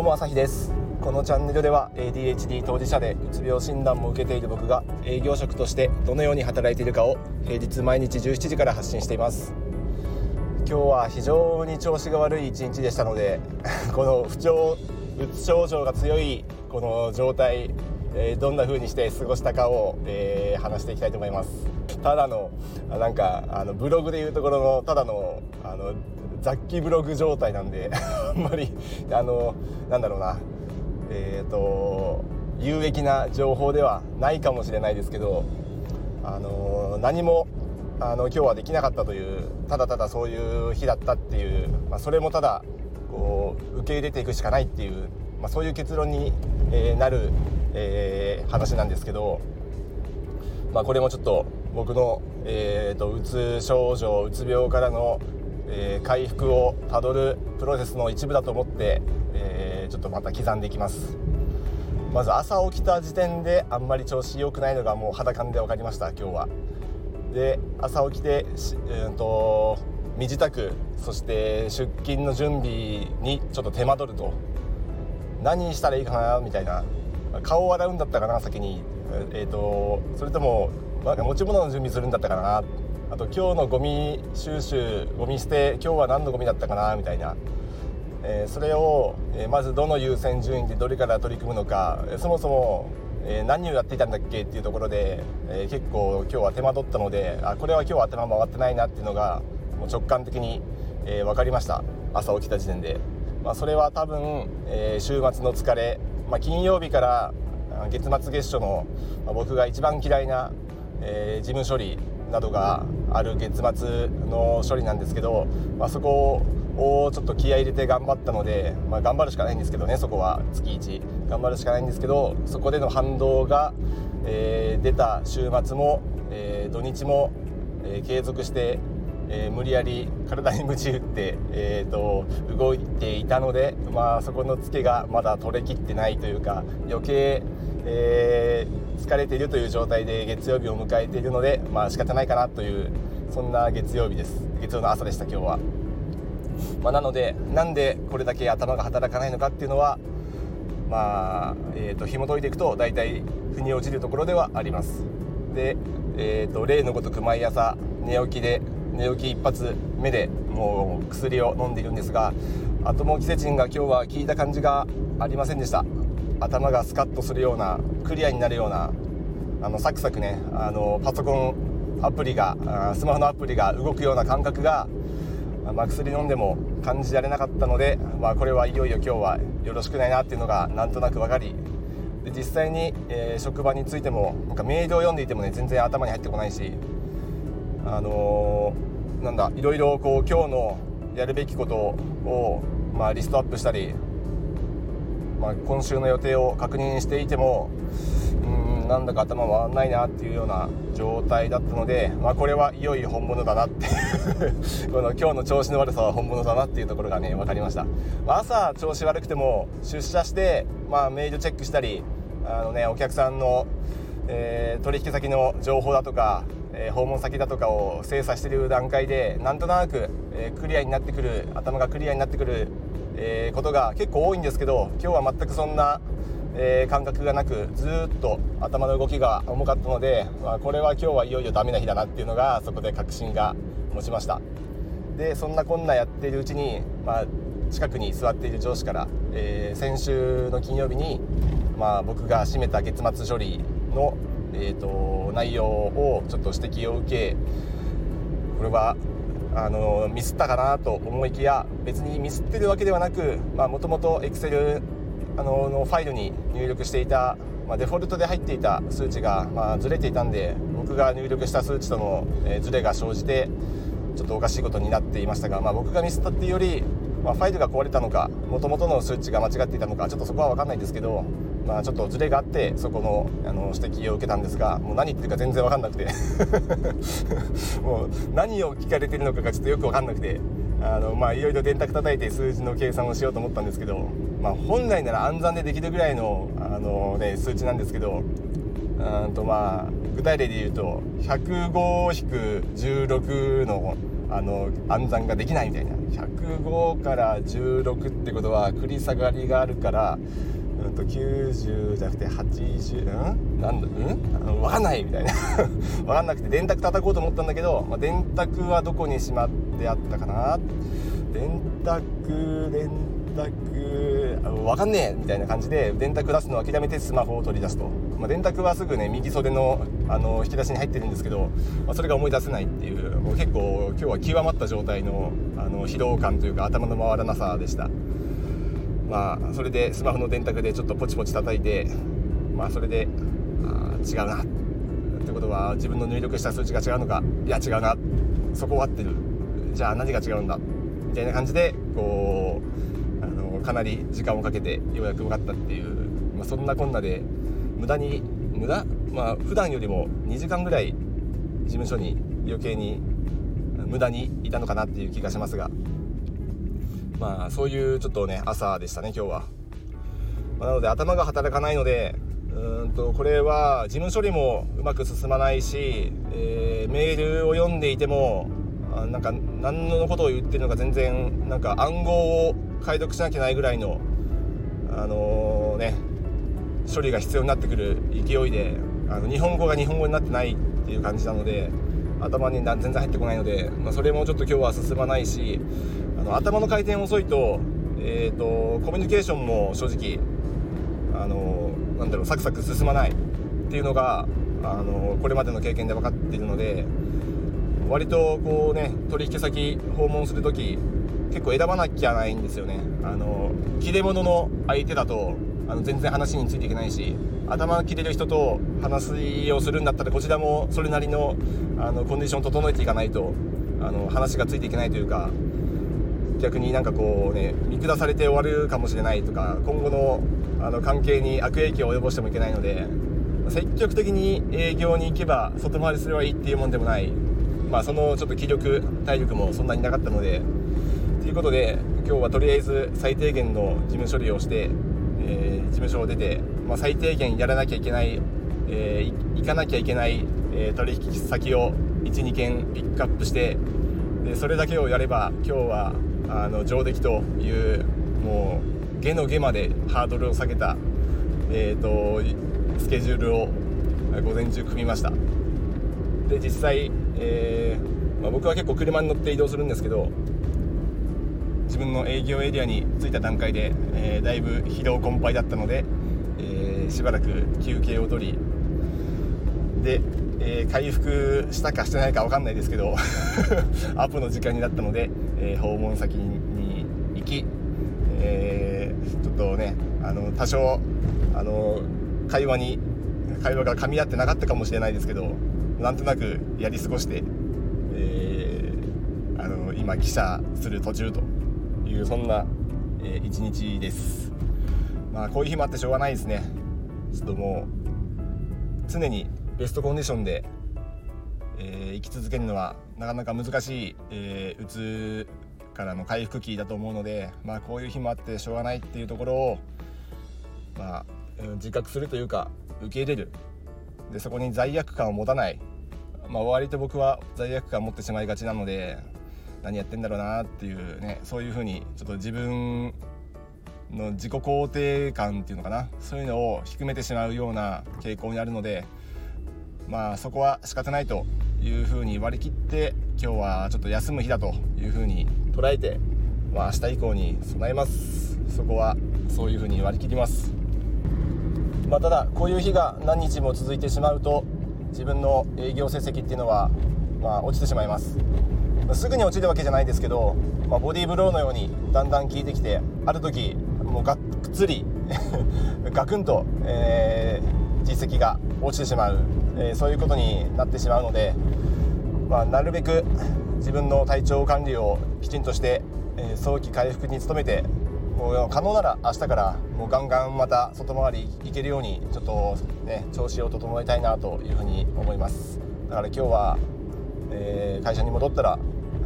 どうも朝日です。このチャンネルでは ADHD 当事者でうつ病診断も受けている僕が営業職としてどのように働いているかを平日毎日17時から発信しています。今日は非常に調子が悪い一日でしたので この不調うつ症状が強いこの状態、え、どんな風にして過ごしたかを、え、話していきたいと思います。ただのなんかあのブログでいうところのただのあの雑記ブログ状態なんで あんまりあのなんだろうな。えっ、ー、と有益な情報ではないかもしれないですけどあの何もあの今日はできなかったというただただそういう日だったっていう、まあ、それもただこう受け入れていくしかないっていう、まあ、そういう結論に、えー、なる、えー、話なんですけど、まあ、これもちょっと僕の、えーと、とうつ症状うつ病からのえー、回復をたどるプロセスの一部だと思って、えー、ちょっとまた刻んでいきます。まず朝起きた時点であんまり調子良くないのがもう肌感で分かりました今日は。で朝起きてうんと身支度そして出勤の準備にちょっと手間取ると。何したらいいかなみたいな。顔を洗うんだったかな先に。えっ、ー、とそれとも持ち物の準備するんだったかなあと今日のゴミ収集ゴミ捨て今日は何のゴミだったかなみたいな、えー、それを、えー、まずどの優先順位でどれから取り組むのか。そもそも、えー、何をやっていたんだっけっていうところで、え結構今日は手間取ったのであこれは今日は頭回ってないなっていうのがもう直感的に、え分かりました。朝起きた時点で、まあ、それは多分、え週末の疲れ、まあ、金曜日から月末月初の、まあ、僕が一番嫌いな、え事務処理。などがある月末の処理なんですけど、まあ、そこをちょっと気合入れて頑張ったので、まあ、頑張るしかないんですけどねそこは月1頑張るしかないんですけどそこでの反動が、えー、出た週末も、えー、土日も、えー、継続して、えー、無理やり体に鞭打って、えーと、動いていたので、まあ、そこのツケがまだ取れきってないというか余計、えー、疲れているという状態で月曜日を迎えているのでまあ仕方ないかなというそんな月曜日です。月曜の朝でした今日は、まあ、なのでなんでこれだけ頭が働かないのかっていうのはまあ、えーと、紐解いていくと大体腑に落ちるところではあります。で、えーと、例のごとく毎朝寝起きで寝起き一発目でもう薬を飲んでいるんですがアトモキセチンが今日は効いた感じがありませんでした。頭がスカッとするようなクリアになるようなあのサクサクねあのパソコンアプリがスマホのアプリが動くような感覚が、まあ、薬飲んでも感じられなかったので、まあ、これはいよいよ今日はよろしくないなっていうのがなんとなく分かりで実際に、えー、職場についてもなんかメールを読んでいてもね全然頭に入ってこないしあのー、なんだいろいろこう今日のやるべきことを、まあ、リストアップしたりまあ、今週の予定を確認していてもうんなんだか頭回らないなっていうような状態だったので、まあ、これはいよいよ本物だなって この今日の調子の悪さは本物だなっていうところがね分かりました、まあ、朝調子悪くても出社して、まあ、メールチェックしたりあの、ね、お客さんの、えー、取引先の情報だとかえ訪問先だとかを精査している段階でなんとなく、えクリアになってくる頭がクリアになってくるえー、ことが結構多いんですけど今日は全くそんな、えー、感覚がなくずっと頭の動きが重かったので、まあ、これは今日はいよいよダメな日だなっていうのがそこで確信が持ちました。でそんなこんなやっているうちに、まあ、近くに座っている上司から、えー、先週の金曜日に、まあ、僕が締めた月末処理の、えーと内容をちょっと指摘を受けこれはあのミスったかなと思いきや別にミスってるわけではなくもともと Excel あののファイルに入力していた、まあ、デフォルトで入っていた数値が、まあ、ずれていたんで僕が入力した数値との、え、ずれが生じてちょっとおかしいことになっていましたが、まあ、僕がミスったっていうより、まあ、ファイルが壊れたのかもともとの数値が間違っていたのかちょっとそこは分かんないですけどまあ、ちょっとずれがあってそこのあの指摘を受けたんですがもう何言ってるか全然分かんなくて。もう何を聞かれてるのかがちょっとよく分かんなくて。あの、まあ、いろいろ電卓叩いて数字の計算をしようと思ったんですけど、まあ、本来なら暗算でできるぐらいのあの、ね、数値なんですけどうんとまあ具具体例で言うと105-16のあの暗算ができないみたいな。105から16ってことは繰り下がりがあるからうんと90じゃなくて80うん？なんだうん？分かんないみたいな。分かんなくて電卓叩こうと思ったんだけど、まあ、電卓はどこにしまってあったかな。電卓電卓分かんねえみたいな感じで電卓出すのを諦めてスマホを取り出すと、まあ、電卓はすぐね右袖のあの引き出しに入ってるんですけど、まあ、それが思い出せないっていう。もう結構今日は極まった状態のあの疲労感というか頭の回らなさでした。まあそれでスマホの電卓でちょっとポチポチ叩いてまあそれであ違うなってことは自分の入力した数値が違うのかいや違うなそこは合ってる。じゃあ何が違うんだみたいな感じでこうあのかなり時間をかけてようやく分かったっていう、まあ、そんなこんなで無駄に無駄？まあ普段よりも2時間ぐらい事務所に余計に無駄にいたのかなっていう気がしますが。まあそういうちょっとね朝でしたね今日は、まあ、なので頭が働かないのでうんとこれは事務処理もうまく進まないし、えー、メールを読んでいてもあなんか何のことを言ってるのか全然なんか暗号を解読しなきゃいけないぐらいのあのー、ね処理が必要になってくる勢いであの日本語が日本語になってないっていう感じなので頭に全然入ってこないので、まあ、それもちょっと今日は進まないしあの頭の回転遅いと,、えーと、コミュニケーションも正直あのなんだろうサクサク進まないっていうのがあのこれまでの経験で分かっているので割とこうね取引先訪問する時結構選ばなきゃないんですよね。あの切れ者の相手だとあの全然話についていけないし頭切れる人と話をするんだったらこちらもそれなりのあのコンディションを整えていかないとあの話がついていけないというか逆になんかこうね見下されて終わるかもしれないとか今後のあの関係に悪影響を及ぼしてもいけないので積極的に営業に行けば外回りすればいいっていうもんでもない。まあ、そのちょっと気力体力もそんなになかったのでということで今日はとりあえず最低限の事務処理をして、えー、事務所を出て、まあ、最低限やらなきゃいけない、えー、行かなきゃいけない、えー、取引先を12件ピックアップしてでそれだけをやれば今日はあの上出来というもう下の下までハードルを下げた、えーと、とスケジュールを午前中組みました。で実際えー、まあ、僕は結構車に乗って移動するんですけど自分の営業エリアに着いた段階で、えー、だいぶ疲労困憊だったので、えー、しばらく休憩を取りで、え回復したかしてないか分かんないですけど アップの時間になったので、え訪問先に行き、えちょっとねあの多少あの会話に会話が噛み合ってなかったかもしれないですけどなんとなくやり過ごして、えー、あの今記者する途中と。いうそんな、えー、日です。まあこういう日もあってしょうがないですね。ちょっともう常にベストコンディションで、えー、生き続けるのはなかなか難しい、えー、うつからの回復期だと思うのでまあこういう日もあってしょうがないっていうところをまあ自覚するというか受け入れる。でそこに罪悪感を持たない。まあ、割と僕は罪悪感を持ってしまいがちなので何やってんだろうなっていうねそういうふうにちょっと自分の自己肯定感っていうのかなそういうのを低めてしまうような傾向にあるのでまあそこは仕方ないというふうに割り切って今日はちょっと休む日だというふうに捉えて、まあ、明日以降に備えます。そこはそういうふうに割り切ります、まあ、ただこういう日が何日も続いてしまうと自分の営業成績っていうのは、まあ、落ちてしまいます。すぐに落ちるわけじゃないですけど、まあ、ボディーブローのようにだんだん効いてきてある時もうがっつり ガクンと、えー、実績が落ちてしまう、えー、そういうことになってしまうので、まあ、なるべく自分の体調管理をきちんとして、えー、早期回復に努めてもう可能なら明日からもうガンガンまた外回り行けるようにちょっとね調子を整えたいなというふうに思います。だから今日は、えー、会社に戻ったら、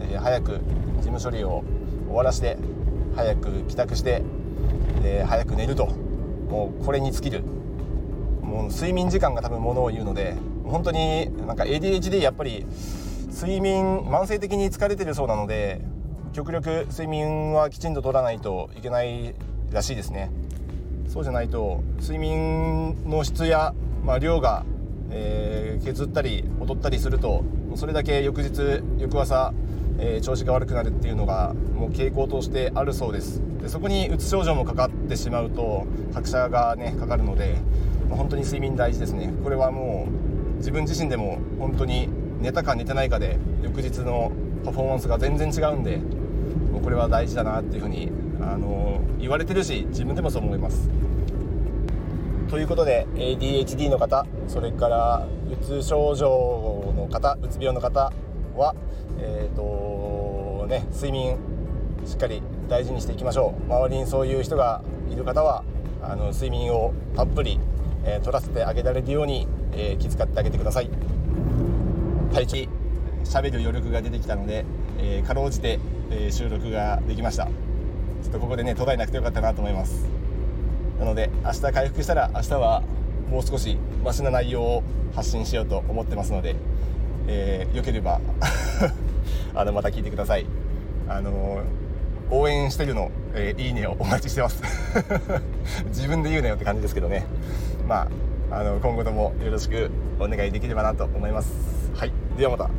え、早く事務処理を終わらして早く帰宅して、え、早く寝ると。もうこれに尽きる。もう睡眠時間が多分ものを言うので本当になんか ADHD やっぱり睡眠慢性的に疲れてるそうなので極力睡眠はきちんと取らないといけないらしいですね。そうじゃないと睡眠の質や、まあ、量が、えー、削ったり劣ったりするとそれだけ翌日翌朝、えー、調子が悪くなるっていうのがもう傾向としてあるそうです。でそこにうつ症状もかかってしまうと拍車がねかかるので、まあ、本当に睡眠大事ですね。これはもう自分自身でも本当に寝たか寝てないかで翌日のパフォーマンスが全然違うんでもうこれは大事だなっていうふうにあの言われてるし自分でもそう思います。ということで ADHD の方それからうつ症状の方うつ病の方はえ、ー、とね睡眠しっかり大事にしていきましょう。周りにそういう人がいる方はあの睡眠をたっぷり、えー、取らせてあげられるように、えー、気遣ってあげてください。体調喋る余力が出てきたので、えー、かろうじて、え収録ができました。ちょっとここでね途絶えなくてよかったなと思います。なので明日回復したら明日はもう少しマシな内容を発信しようと思ってますので、えー、よければ あのまた聞いてください。あの応援してるの、えー、いいねをお待ちしてます。自分で言うなよって感じですけどね。まああの今後ともよろしくお願いできればなと思います。はい。ではまた。